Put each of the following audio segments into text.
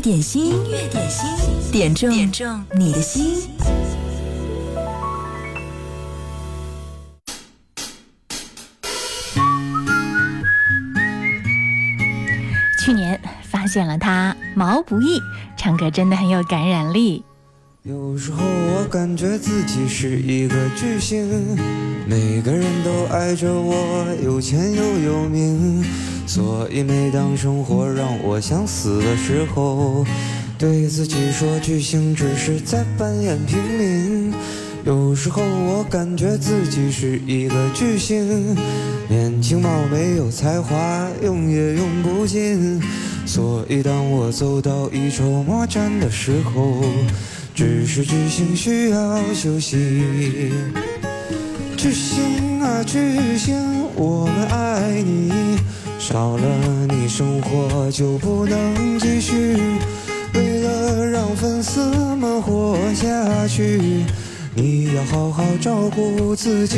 点心，音乐点心，点中点中你的心。去年发现了他，毛不易唱歌真的很有感染力。有时候我感觉自己是一个巨星，每个人都爱着我，有钱又有名，所以每当生活让我想死的时候，对自己说巨星只是在扮演平民。有时候我感觉自己是一个巨星，年轻貌美有才华，用也用不尽，所以当我走到一筹莫展的时候。只是巨星需要休息。巨星啊巨星，我们爱你，少了你生活就不能继续。为了让粉丝们活下去，你要好好照顾自己。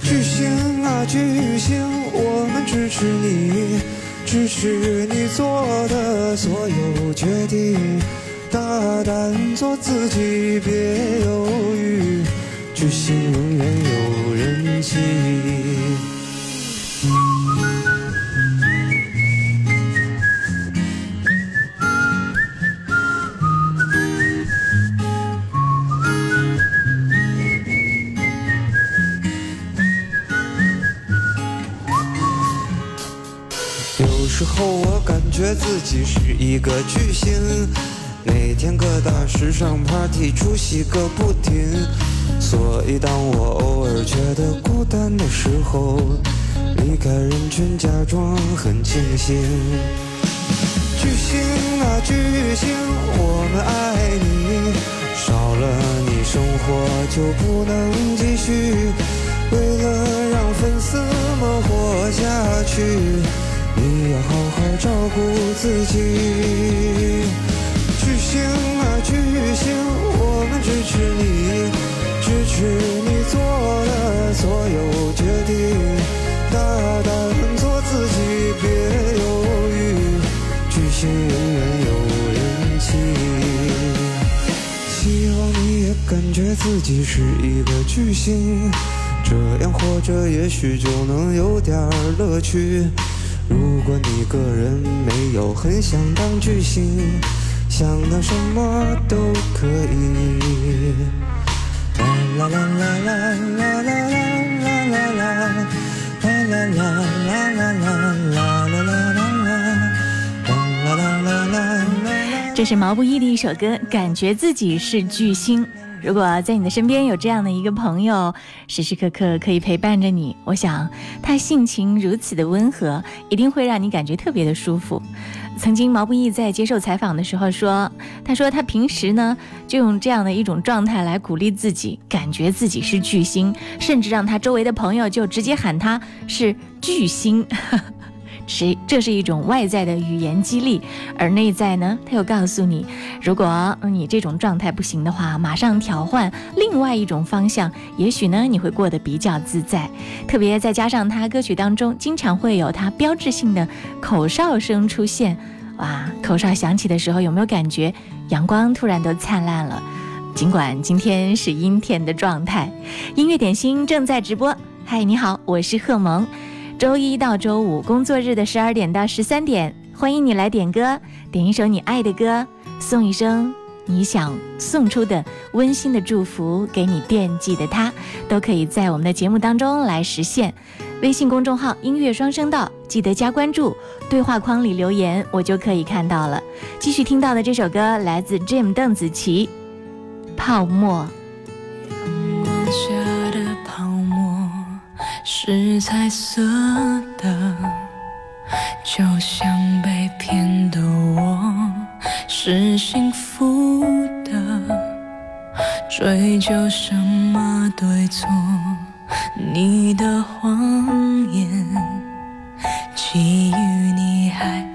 巨星啊巨星，我们支持你，支持你做的所有决定。大胆做自己，别犹豫，巨星永远有人气。有时候我感觉自己是一个巨星。每天各大时尚 party 出席个不停，所以当我偶尔觉得孤单的时候，离开人群假装很清醒。巨星啊巨星，我们爱你，少了你生活就不能继续。为了让粉丝们活下去，你要好好照顾自己。巨星啊巨星，我们支持你，失去你做的所有决定，大胆做自己，别犹豫，巨星永远有人气。希望你也感觉自己是一个巨星，这样活着也许就能有点乐趣。如果你个人没有很想当巨星。想当什么都可以。啦啦啦啦啦啦啦啦啦啦啦，啦啦啦啦啦啦啦啦啦啦啦啦啦啦啦。这是毛不易的一首歌，感觉自己是巨星。如果在你的身边有这样的一个朋友，时时刻刻可以陪伴着你，我想他性情如此的温和，一定会让你感觉特别的舒服。曾经毛不易在接受采访的时候说：“他说他平时呢就用这样的一种状态来鼓励自己，感觉自己是巨星，甚至让他周围的朋友就直接喊他是巨星。是，这是一种外在的语言激励，而内在呢，他又告诉你，如果你这种状态不行的话，马上调换另外一种方向，也许呢你会过得比较自在。特别再加上他歌曲当中经常会有他标志性的口哨声出现，哇，口哨响起的时候，有没有感觉阳光突然都灿烂了？尽管今天是阴天的状态，音乐点心正在直播。嗨，你好，我是贺萌。周一到周五工作日的十二点到十三点，欢迎你来点歌，点一首你爱的歌，送一声你想送出的温馨的祝福给你惦记的他，都可以在我们的节目当中来实现。微信公众号音乐双声道，记得加关注，对话框里留言我就可以看到了。继续听到的这首歌来自 Jim 邓紫棋，《泡沫》。是彩色的，就像被骗的我是幸福的，追究什么对错？你的谎言，基于你还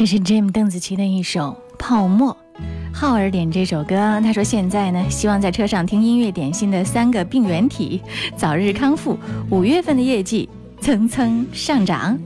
这是 Jim 邓紫棋的一首《泡沫》。浩儿点这首歌，他说现在呢，希望在车上听音乐点心的三个病原体早日康复。五月份的业绩蹭蹭上涨。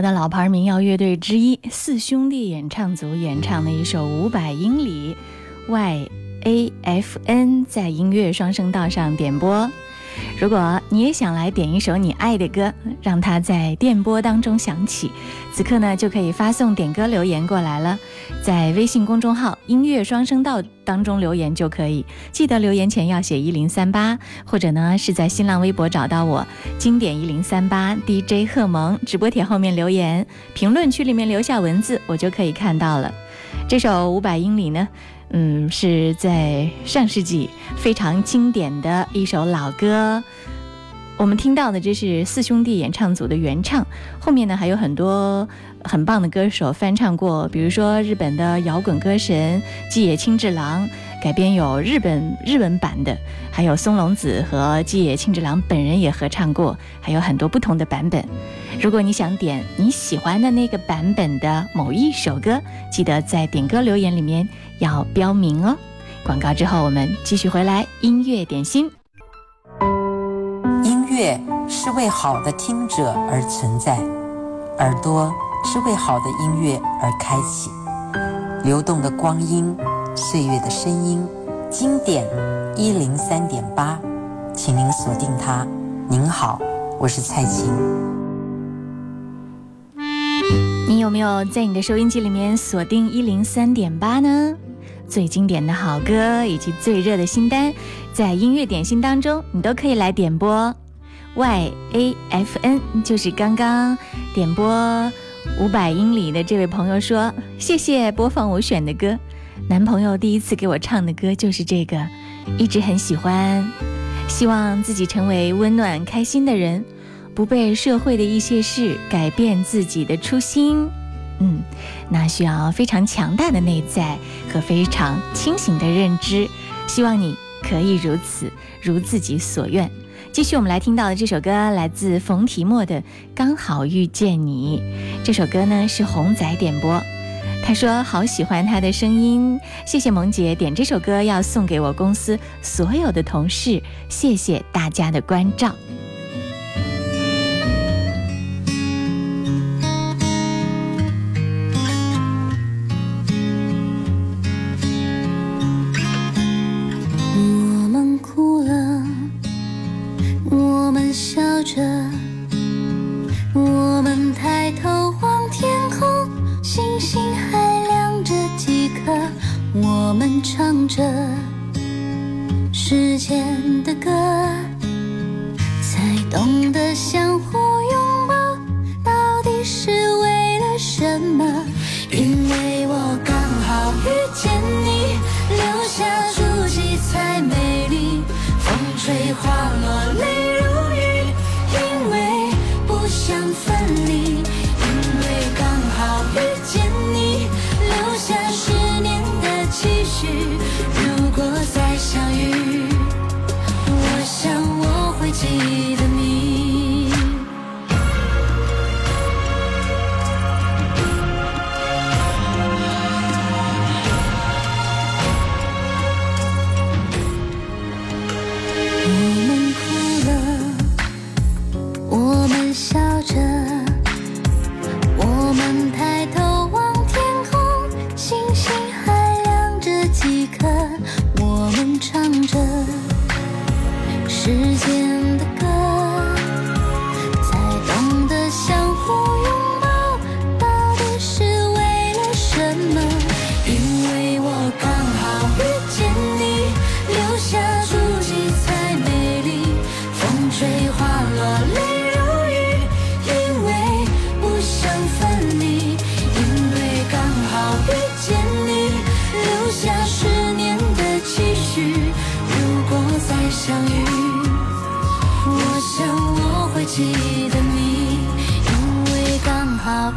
的老牌民谣乐队之一四兄弟演唱组演唱的一首《五百英里》，YAFN 在音乐双声道上点播。如果你也想来点一首你爱的歌，让它在电波当中响起，此刻呢就可以发送点歌留言过来了，在微信公众号“音乐双声道”当中留言就可以。记得留言前要写一零三八，或者呢是在新浪微博找到我“经典一零三八 DJ 贺萌”直播帖后面留言，评论区里面留下文字，我就可以看到了。这首《五百英里》呢，嗯，是在上世纪非常经典的一首老歌。我们听到的这是四兄弟演唱组的原唱，后面呢还有很多很棒的歌手翻唱过，比如说日本的摇滚歌神吉野清治郎改编有日本日文版的，还有松隆子和纪野庆之郎本人也合唱过，还有很多不同的版本。如果你想点你喜欢的那个版本的某一首歌，记得在点歌留言里面要标明哦。广告之后我们继续回来音乐点心。音乐是为好的听者而存在，耳朵是为好的音乐而开启。流动的光阴，岁月的声音，经典一零三点八，请您锁定它。您好，我是蔡琴。你有没有在你的收音机里面锁定一零三点八呢？最经典的好歌以及最热的新单，在音乐点心当中，你都可以来点播。Y A F N 就是刚刚点播五百英里的这位朋友说：“谢谢播放我选的歌，男朋友第一次给我唱的歌就是这个，一直很喜欢。希望自己成为温暖开心的人，不被社会的一些事改变自己的初心。嗯，那需要非常强大的内在和非常清醒的认知。希望你可以如此，如自己所愿。”继续，我们来听到的这首歌来自冯提莫的《刚好遇见你》。这首歌呢是红仔点播，他说好喜欢他的声音，谢谢萌姐点这首歌，要送给我公司所有的同事，谢谢大家的关照。笑着，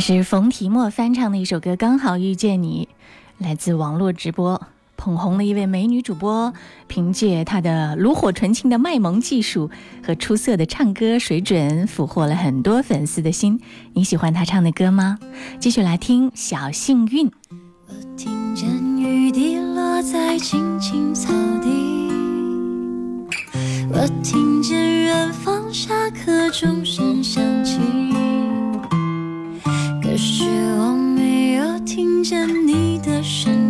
是冯提莫翻唱的一首歌《刚好遇见你》，来自网络直播捧红了一位美女主播，凭借她的炉火纯青的卖萌技术和出色的唱歌水准，俘获了很多粉丝的心。你喜欢她唱的歌吗？继续来听《小幸运》。我听见雨滴落在青青草地，我听见远方下课钟声响起，是我没有听见你的声音，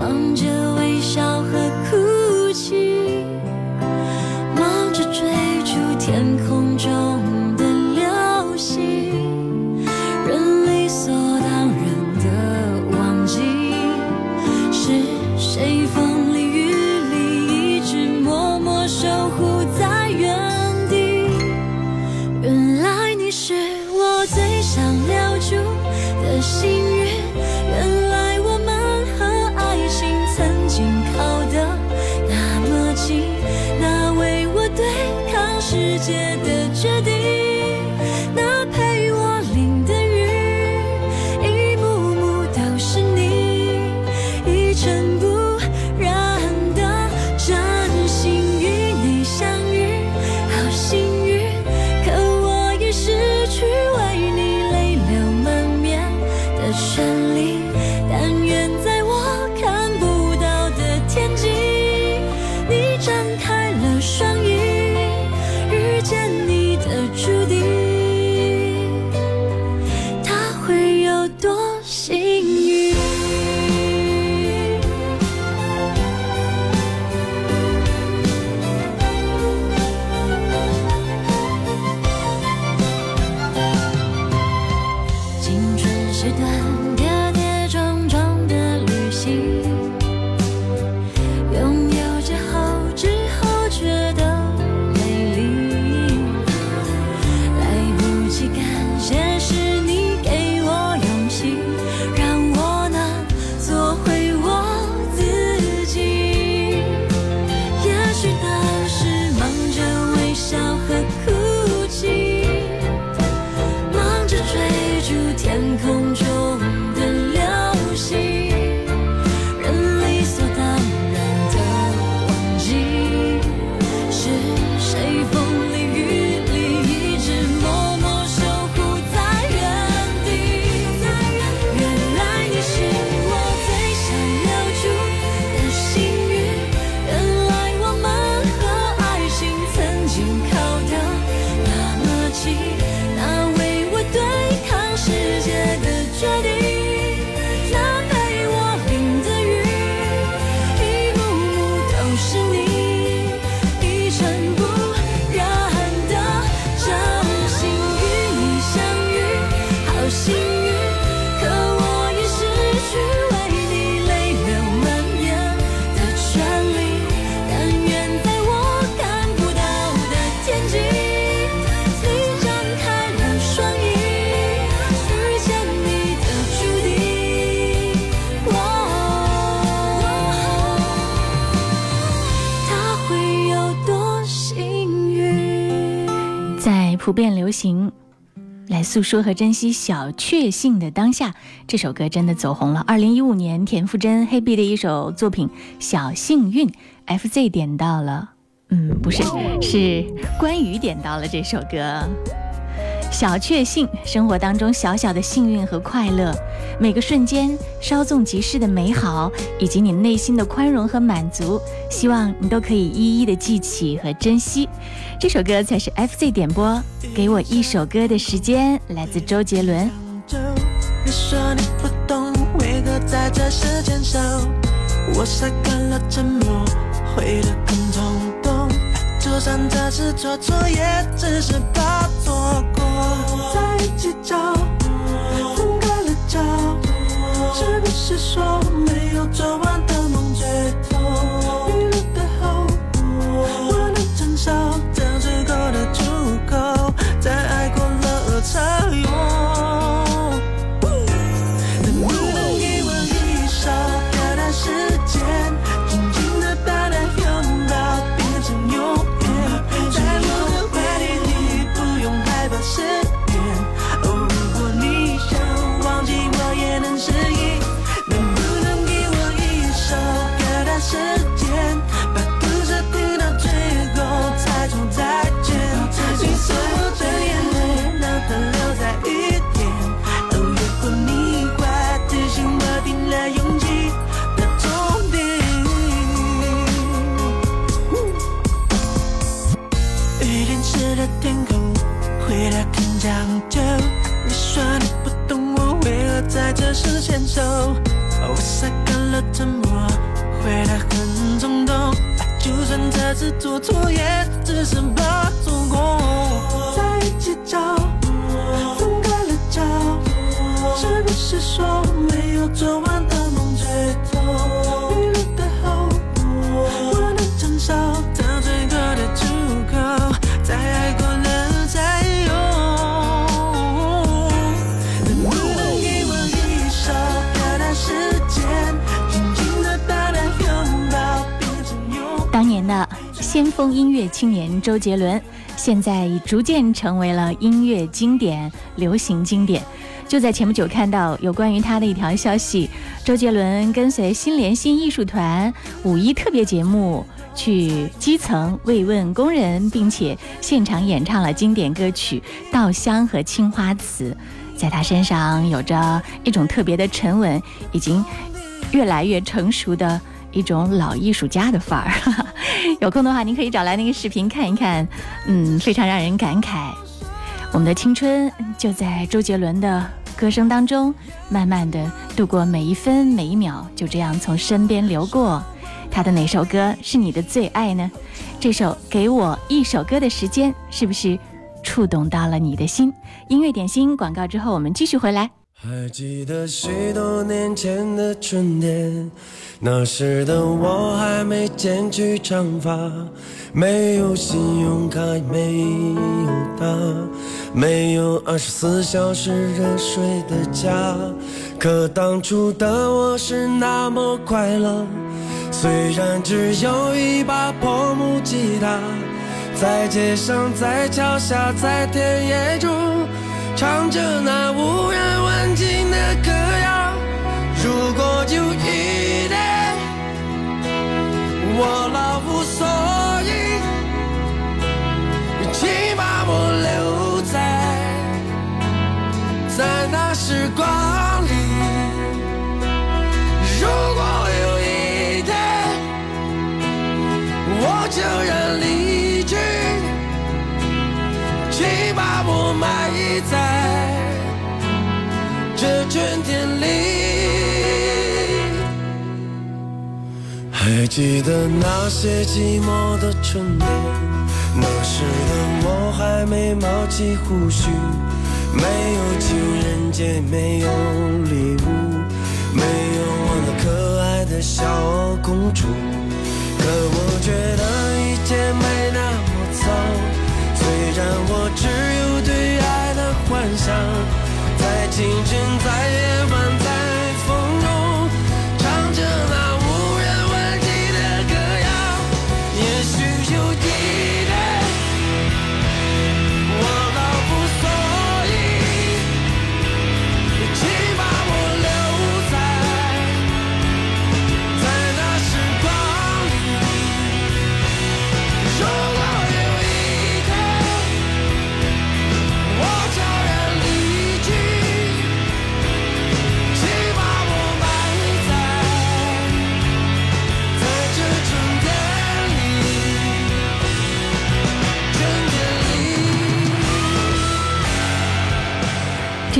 望，着普遍流行，来诉说和珍惜小确幸的当下，这首歌真的走红了。二零一五年，田馥甄黑碧的一首作品《小幸运》，FZ 点到了，嗯，不是，是关羽点到了这首歌。小确幸，生活当中小小的幸运和快乐，每个瞬间稍纵即逝的美好，以及你内心的宽容和满足，希望你都可以一一的记起和珍惜。这首歌才是 FZ 点播，给我一首歌的时间，来自周杰伦。你说你不懂，为何在这时，我晒干了沉默，得。算这次错错也只是怕错过，再计较，分开了脚，是不是说没有做完的梦？青年周杰伦现在已逐渐成为了音乐经典流行经典就在前不久看到有关于他的一条消息周杰伦跟随心连心艺术团五一特别节目去基层慰问工人并且现场演唱了经典歌曲稻香和青花瓷。在他身上有着一种特别的沉稳已经越来越成熟的一种老艺术家的范儿。有空的话，您可以找来那个视频看一看，嗯，非常让人感慨。我们的青春就在周杰伦的歌声当中，慢慢的度过每一分每一秒，就这样从身边流过。他的哪首歌是你的最爱呢？这首《给我一首歌的时间》是不是触动到了你的心？音乐点心广告之后，我们继续回来。还记得许多年前的春天，那时的我还没剪去长发，没有信用卡，没有他，没有二十四小时热水的家。可当初的我是那么快乐，虽然只有一把破木吉他，在街上，在桥下，在田野中。唱着那无人问津的歌谣。如果有一天我老无所依，请把我留在在那时光里。如果有一天我就要离，请把我埋在。这春天里，还记得那些寂寞的春天，那时的我还没冒起胡须，没有情人节，没有礼物，没有我那可爱的小公主。可我觉得一切没那么糟，然我只有对爱的幻想。在清晨，在夜晚，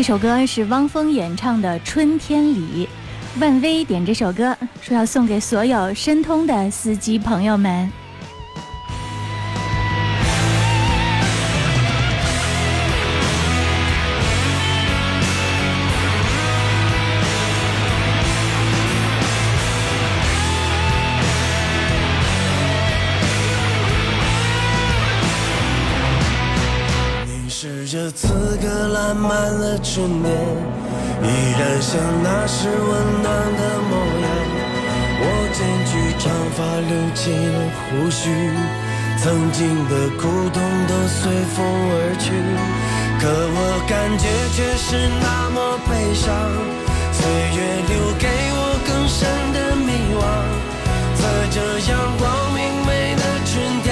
这首歌是汪峰演唱的《春天里》，万威点这首歌说要送给所有申通的司机朋友们。刻烂漫了春年，依然像那时温暖的模样。我剪去长发，留起了胡须，曾经的苦痛都随风而去，可我感觉却是那么悲伤。岁月留给我更深的迷惘。在这阳光明媚的春天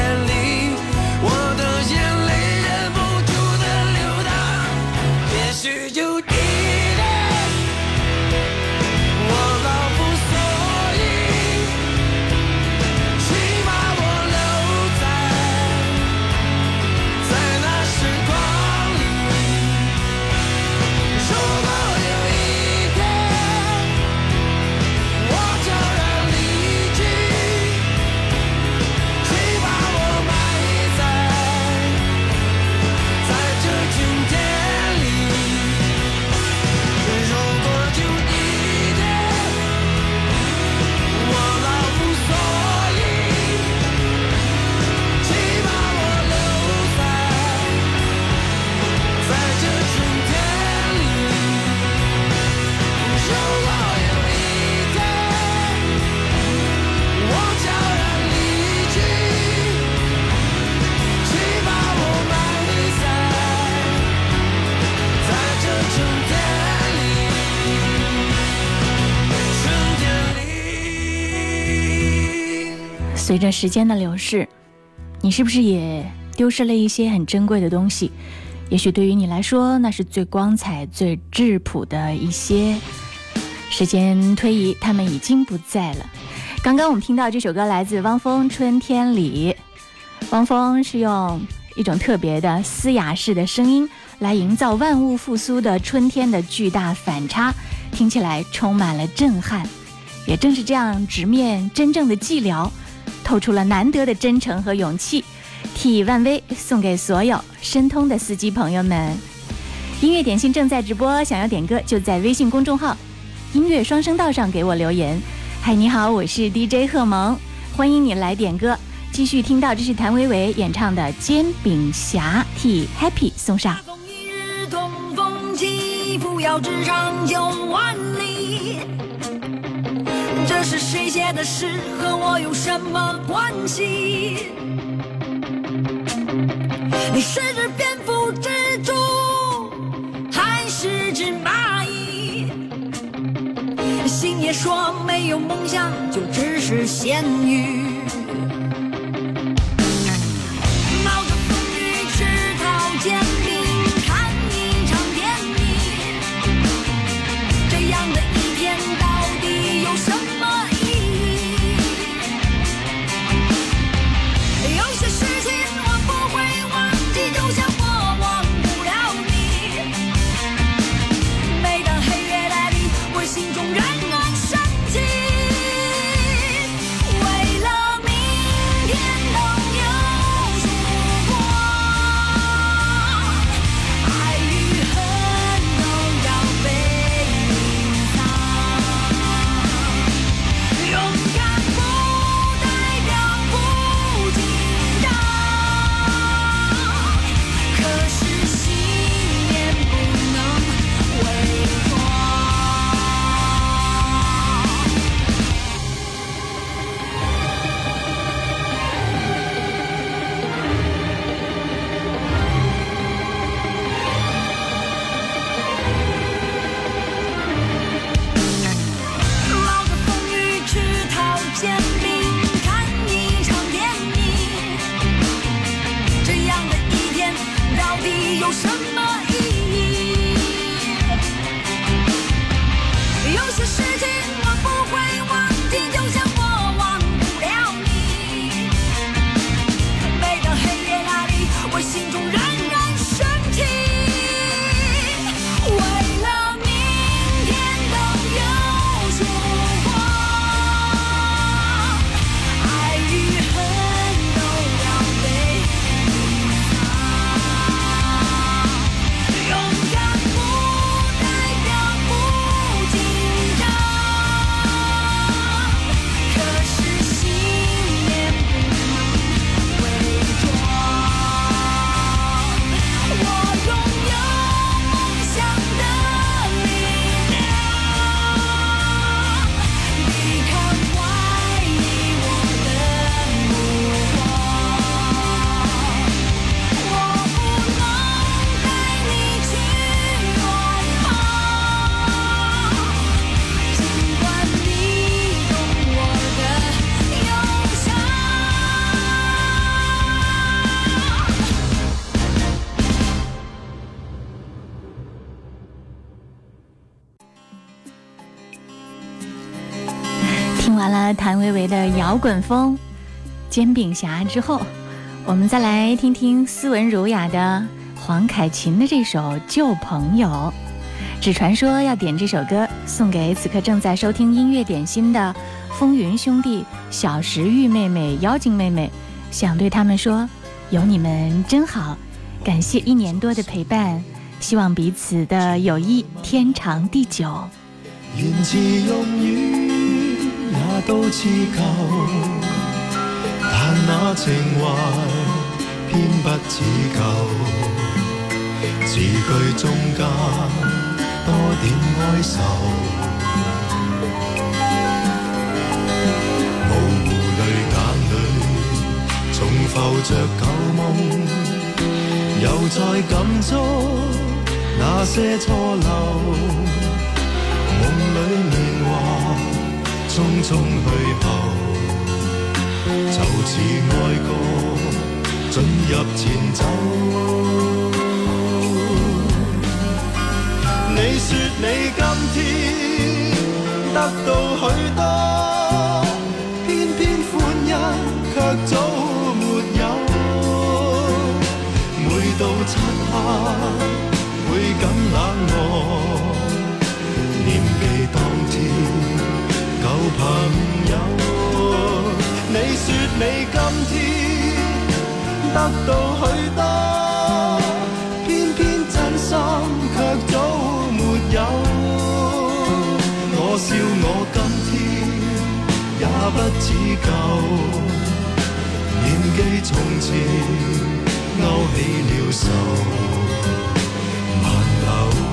随着时间的流逝，你是不是也丢失了一些很珍贵的东西？也许对于你来说，那是最光彩、最质朴的一些。时间推移，他们已经不在了。刚刚我们听到这首歌来自汪峰《春天里》，汪峰是用一种特别的嘶哑式的声音来营造万物复苏的春天的巨大反差，听起来充满了震撼。也正是这样直面真正的寂寥，透出了难得的真诚和勇气。替万威送给所有申通的司机朋友们。音乐点心正在直播，想要点歌就在微信公众号“音乐双声道”上给我留言。嗨，你好，我是 DJ 贺萌，欢迎你来点歌。继续听到，这是谭维维演唱的《煎饼侠》，替 Happy 送上。风一日痛风起，扶摇直长九万里。这是谁写的诗？和我有什么关系？你是只蝙蝠、蜘蛛，还是只蚂蚁？星爷说没有梦想就只是咸鱼。滚风《煎饼侠》之后，我们再来听听斯文儒雅的黄凯芹的这首《旧朋友》。只传说要点这首歌送给此刻正在收听音乐点心的风云兄弟、小石玉妹妹、妖精妹妹，想对他们说：有你们真好，感谢一年多的陪伴，希望彼此的友谊天长地久。都似舊，但那情懷偏不似舊。字句中間多點哀愁，模糊淚眼裏重浮着舊夢，又再感触那些錯漏。匆匆去後，就似爱歌进入前奏。你说你今天得到许多，偏偏欢欣却早没有。每到漆黑，会感冷漠，朋友。你说你今天得到许多，偏偏真心却早没有。我笑我今天也不似旧，念记从前勾起了愁，万缕。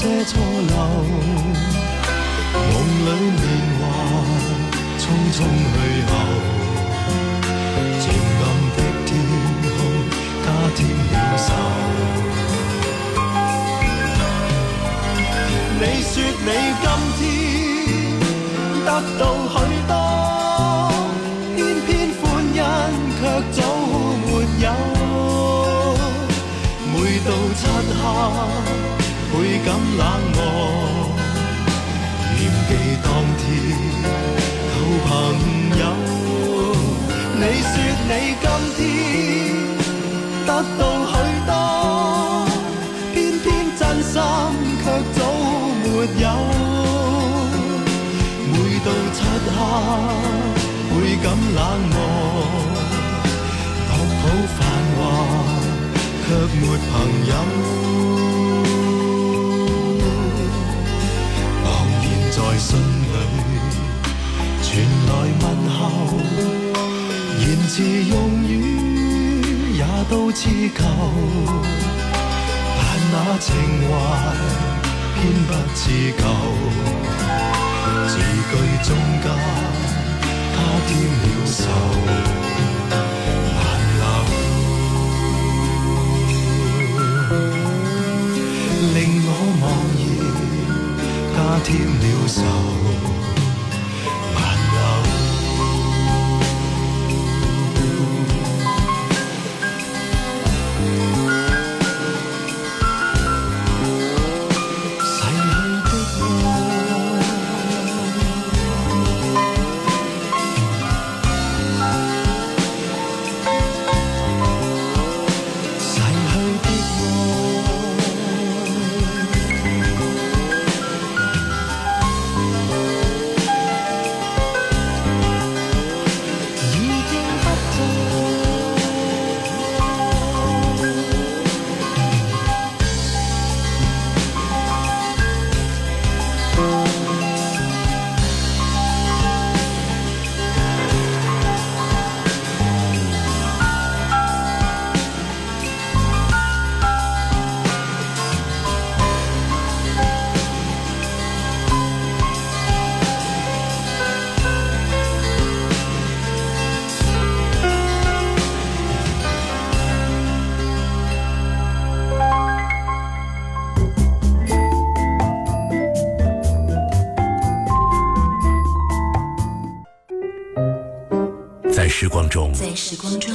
些错漏。梦里年华匆匆去后，黑，倍感冷漠，念記當天舊朋友。你說你今天得到許多，偏偏真心卻早沒有。每到漆黑，会感冷漠，樂譜繁華，卻沒朋友。然在心裏傳來問候，言辭用语也都似旧，但那情怀偏不似旧。字句中间他添了愁，加添了愁，时光中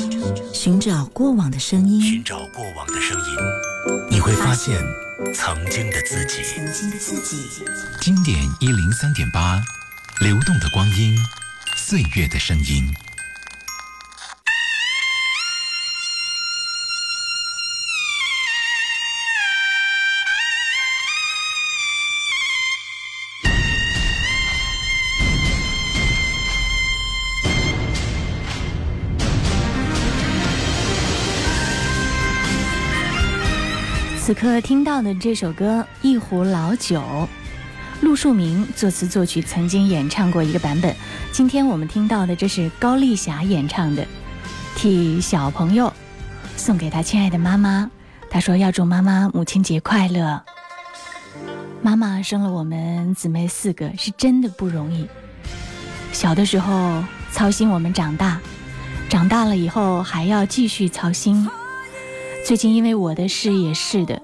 寻找过往的声音，寻找过往的声音，你会发现曾经的自己。曾经的自己。经典一零三点八，流动的光阴，岁月的声音。此刻听到的这首歌《一壶老酒》，陆树铭作词作曲，曾经演唱过一个版本。今天我们听到的，这是高丽霞演唱的，替小朋友送给他亲爱的妈妈。他说要祝妈妈母亲节快乐。妈妈生了我们姊妹四个，是真的不容易。小的时候操心我们长大，长大了以后还要继续操心。最近因为我的事也是的，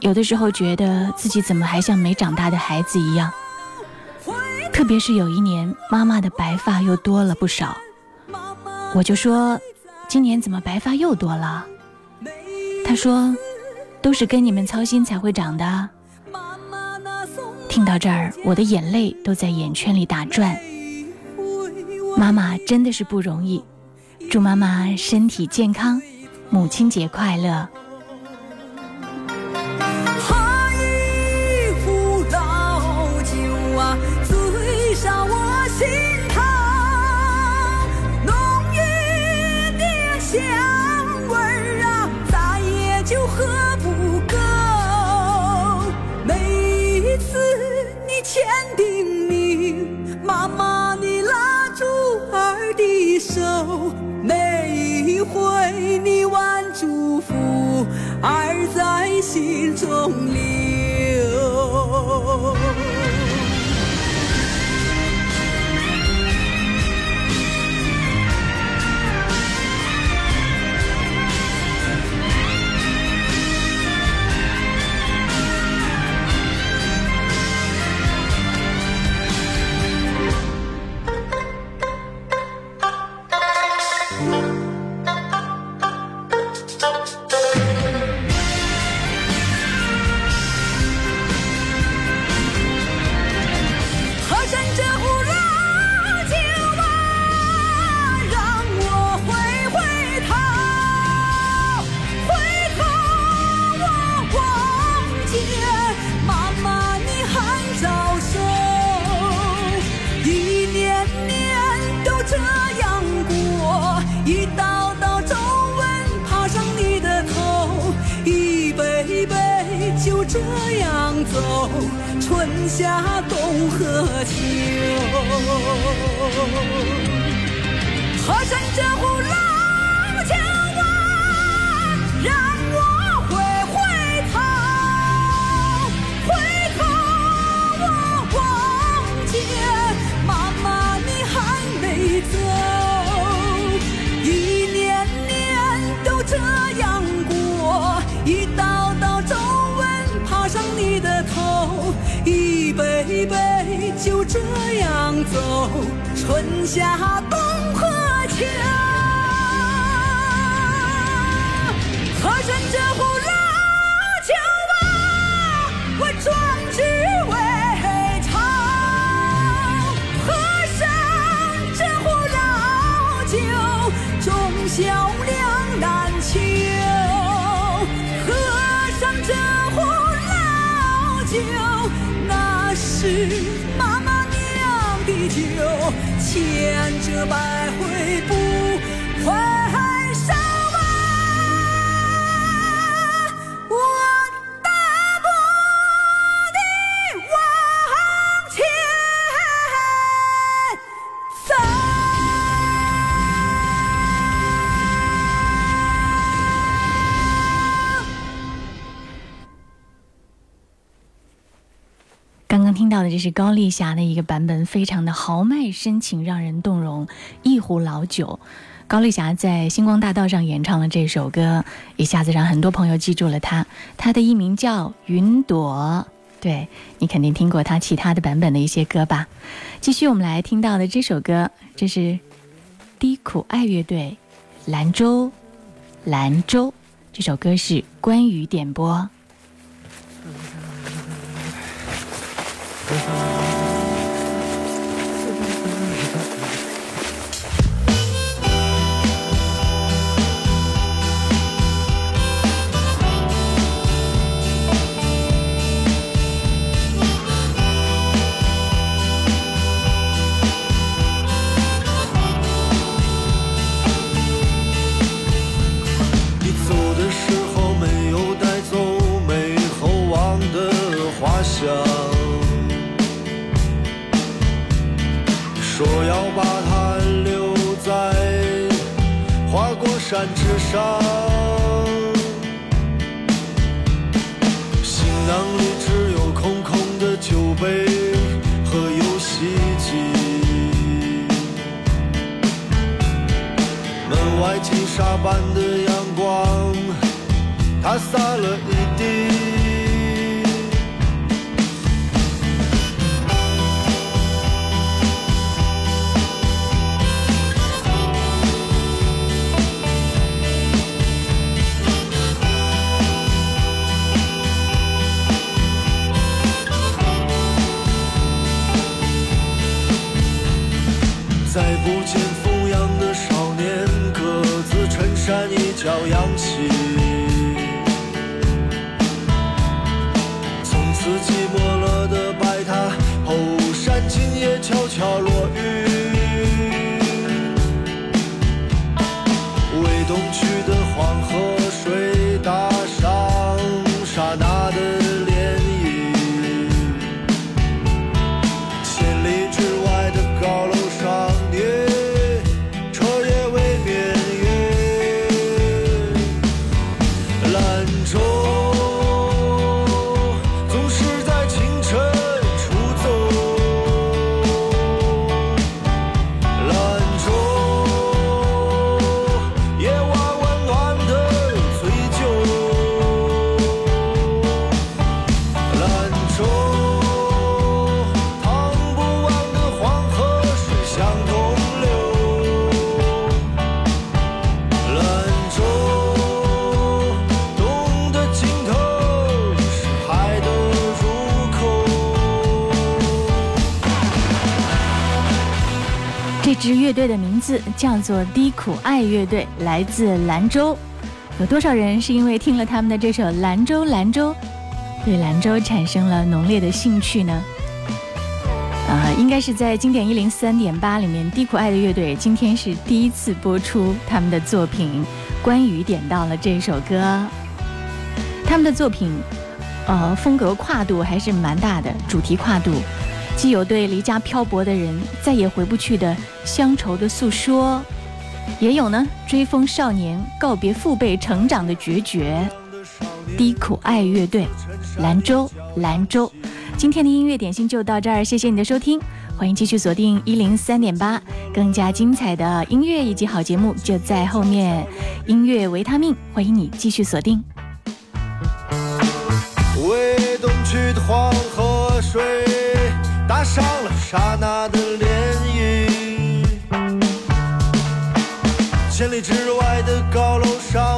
有的时候觉得自己怎么还像没长大的孩子一样。特别是有一年，妈妈的白发又多了不少，我就说：“今年怎么白发又多了？”她说：“都是跟你们操心才会长的。”听到这儿，我的眼泪都在眼圈里打转。妈妈真的是不容易，祝妈妈身体健康，母亲节快乐。喝一壶老酒啊，醉上我心头，浓郁的香味儿啊，再也就喝不够。每一次你千叮咛，妈妈你拉住儿的手，每一回祝福，儿在心中百回不回首啊！我大步地往前走。刚刚听到的这是高丽霞的一个版本，非常的豪迈深情，让人动容。一壶老酒，高丽霞在星光大道上演唱了这首歌，一下子让很多朋友记住了她。她的艺名叫云朵，对你肯定听过她其他的版本的一些歌吧？继续我们来听到的这首歌，这是低苦爱乐队《兰州》，兰州这首歌是关羽点播。saw 叫做低苦爱乐队，来自兰州。有多少人是因为听了他们的这首《兰州兰州》，对兰州产生了浓烈的兴趣呢？啊、应该是在经典一零三点八里面，低苦爱的乐队今天是第一次播出他们的作品，关羽点到了这首歌。他们的作品，呃，风格跨度还是蛮大的，主题跨度，既有对离家漂泊的人再也回不去的乡愁的诉说，也有呢追风少年告别父辈成长的决绝。低苦爱乐队，兰州，兰州。今天的音乐点心就到这儿，谢谢你的收听，欢迎继续锁定一零三点八，更加精彩的音乐以及好节目就在后面。音乐维他命，欢迎你继续锁定。未东去的黄河水上了刹那的涟漪。千里之外的高楼上